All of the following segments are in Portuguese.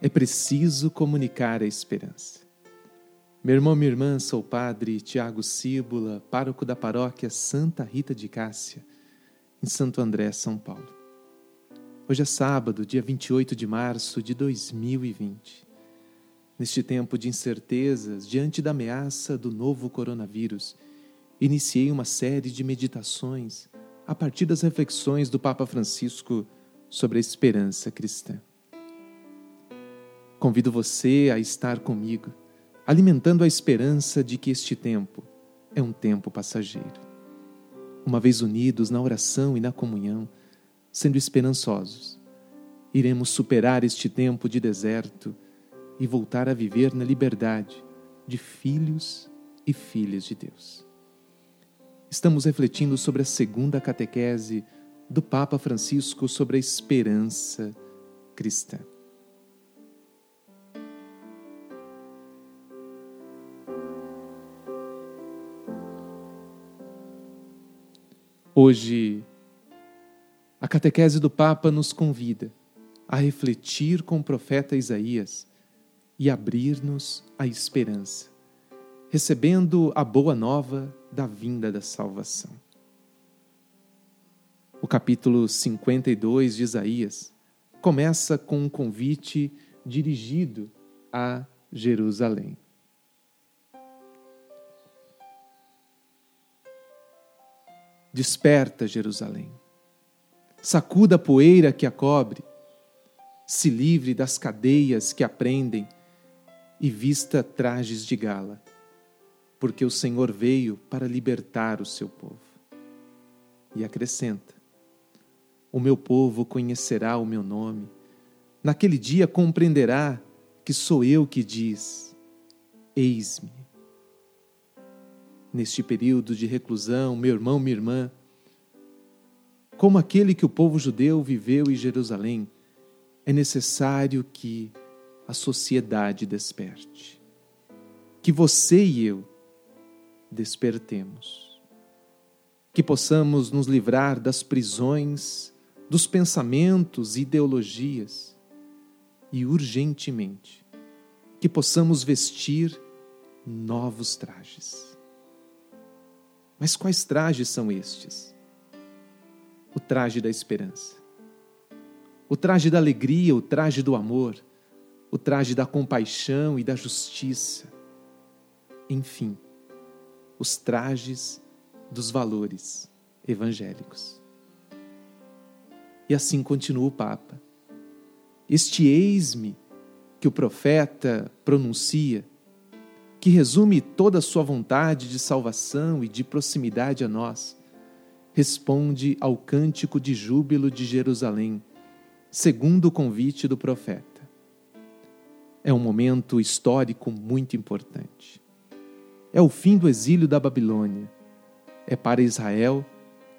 é preciso comunicar a esperança. Meu irmão, minha irmã, sou o padre Tiago Cíbula, pároco da paróquia Santa Rita de Cássia, em Santo André, São Paulo. Hoje é sábado, dia 28 de março de 2020. Neste tempo de incertezas, diante da ameaça do novo coronavírus, iniciei uma série de meditações a partir das reflexões do Papa Francisco sobre a esperança cristã. Convido você a estar comigo alimentando a esperança de que este tempo é um tempo passageiro. Uma vez unidos na oração e na comunhão, sendo esperançosos, iremos superar este tempo de deserto e voltar a viver na liberdade de filhos e filhas de Deus. Estamos refletindo sobre a segunda catequese do Papa Francisco sobre a esperança cristã. Hoje, a catequese do Papa nos convida a refletir com o profeta Isaías e abrir-nos à esperança, recebendo a boa nova da vinda da salvação. O capítulo 52 de Isaías começa com um convite dirigido a Jerusalém. Desperta, Jerusalém. Sacuda a poeira que a cobre, se livre das cadeias que a prendem e vista trajes de gala, porque o Senhor veio para libertar o seu povo. E acrescenta: O meu povo conhecerá o meu nome, naquele dia compreenderá que sou eu que diz: Eis-me neste período de reclusão, meu irmão, minha irmã, como aquele que o povo judeu viveu em Jerusalém, é necessário que a sociedade desperte. Que você e eu despertemos. Que possamos nos livrar das prisões, dos pensamentos e ideologias e urgentemente que possamos vestir novos trajes. Mas quais trajes são estes? O traje da esperança, o traje da alegria, o traje do amor, o traje da compaixão e da justiça. Enfim, os trajes dos valores evangélicos. E assim continua o Papa. Este eis-me que o profeta pronuncia que resume toda a sua vontade de salvação e de proximidade a nós, responde ao cântico de júbilo de Jerusalém, segundo o convite do profeta. É um momento histórico muito importante. É o fim do exílio da Babilônia. É para Israel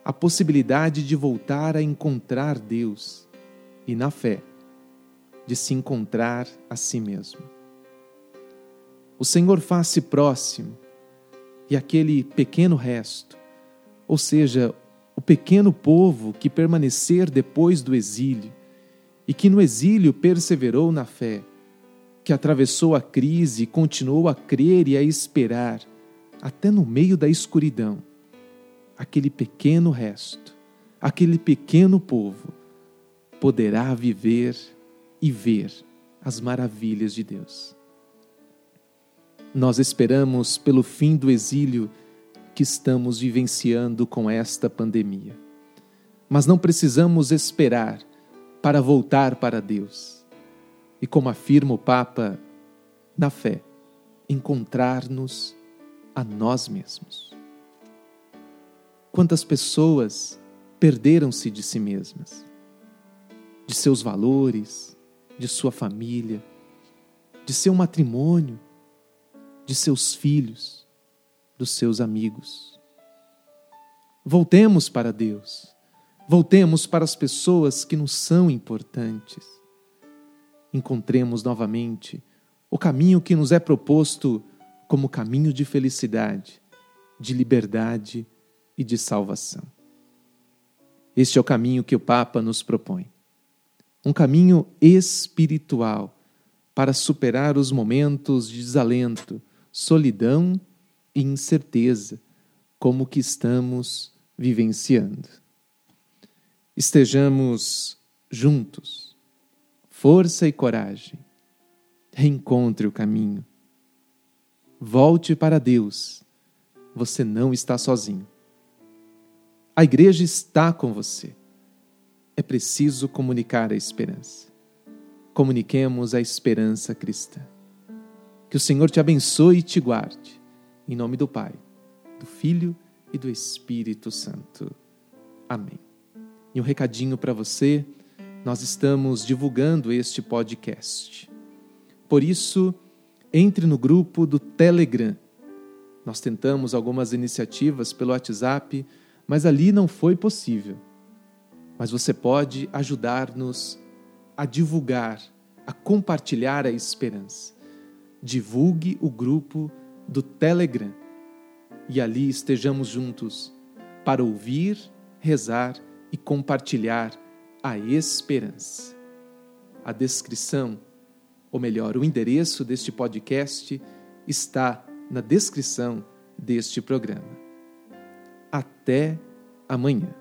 a possibilidade de voltar a encontrar Deus e, na fé, de se encontrar a si mesmo o Senhor faz-se próximo e aquele pequeno resto, ou seja, o pequeno povo que permanecer depois do exílio e que no exílio perseverou na fé, que atravessou a crise e continuou a crer e a esperar, até no meio da escuridão, aquele pequeno resto, aquele pequeno povo, poderá viver e ver as maravilhas de Deus. Nós esperamos pelo fim do exílio que estamos vivenciando com esta pandemia. Mas não precisamos esperar para voltar para Deus. E como afirma o Papa, na fé, encontrar-nos a nós mesmos. Quantas pessoas perderam-se de si mesmas, de seus valores, de sua família, de seu matrimônio, de seus filhos, dos seus amigos. Voltemos para Deus. Voltemos para as pessoas que nos são importantes. Encontremos novamente o caminho que nos é proposto como caminho de felicidade, de liberdade e de salvação. Este é o caminho que o Papa nos propõe. Um caminho espiritual para superar os momentos de desalento, solidão e incerteza, como que estamos vivenciando. Estejamos juntos, força e coragem. Reencontre o caminho. Volte para Deus. Você não está sozinho. A igreja está com você. É preciso comunicar a esperança. Comuniquemos a esperança cristã. Que o Senhor te abençoe e te guarde. Em nome do Pai, do Filho e do Espírito Santo. Amém. E um recadinho para você: nós estamos divulgando este podcast. Por isso, entre no grupo do Telegram. Nós tentamos algumas iniciativas pelo WhatsApp mas ali não foi possível. Mas você pode ajudar-nos a divulgar, a compartilhar a esperança. Divulgue o grupo do Telegram e ali estejamos juntos para ouvir, rezar e compartilhar a esperança. A descrição, ou melhor, o endereço deste podcast está na descrição deste programa. Até amanhã.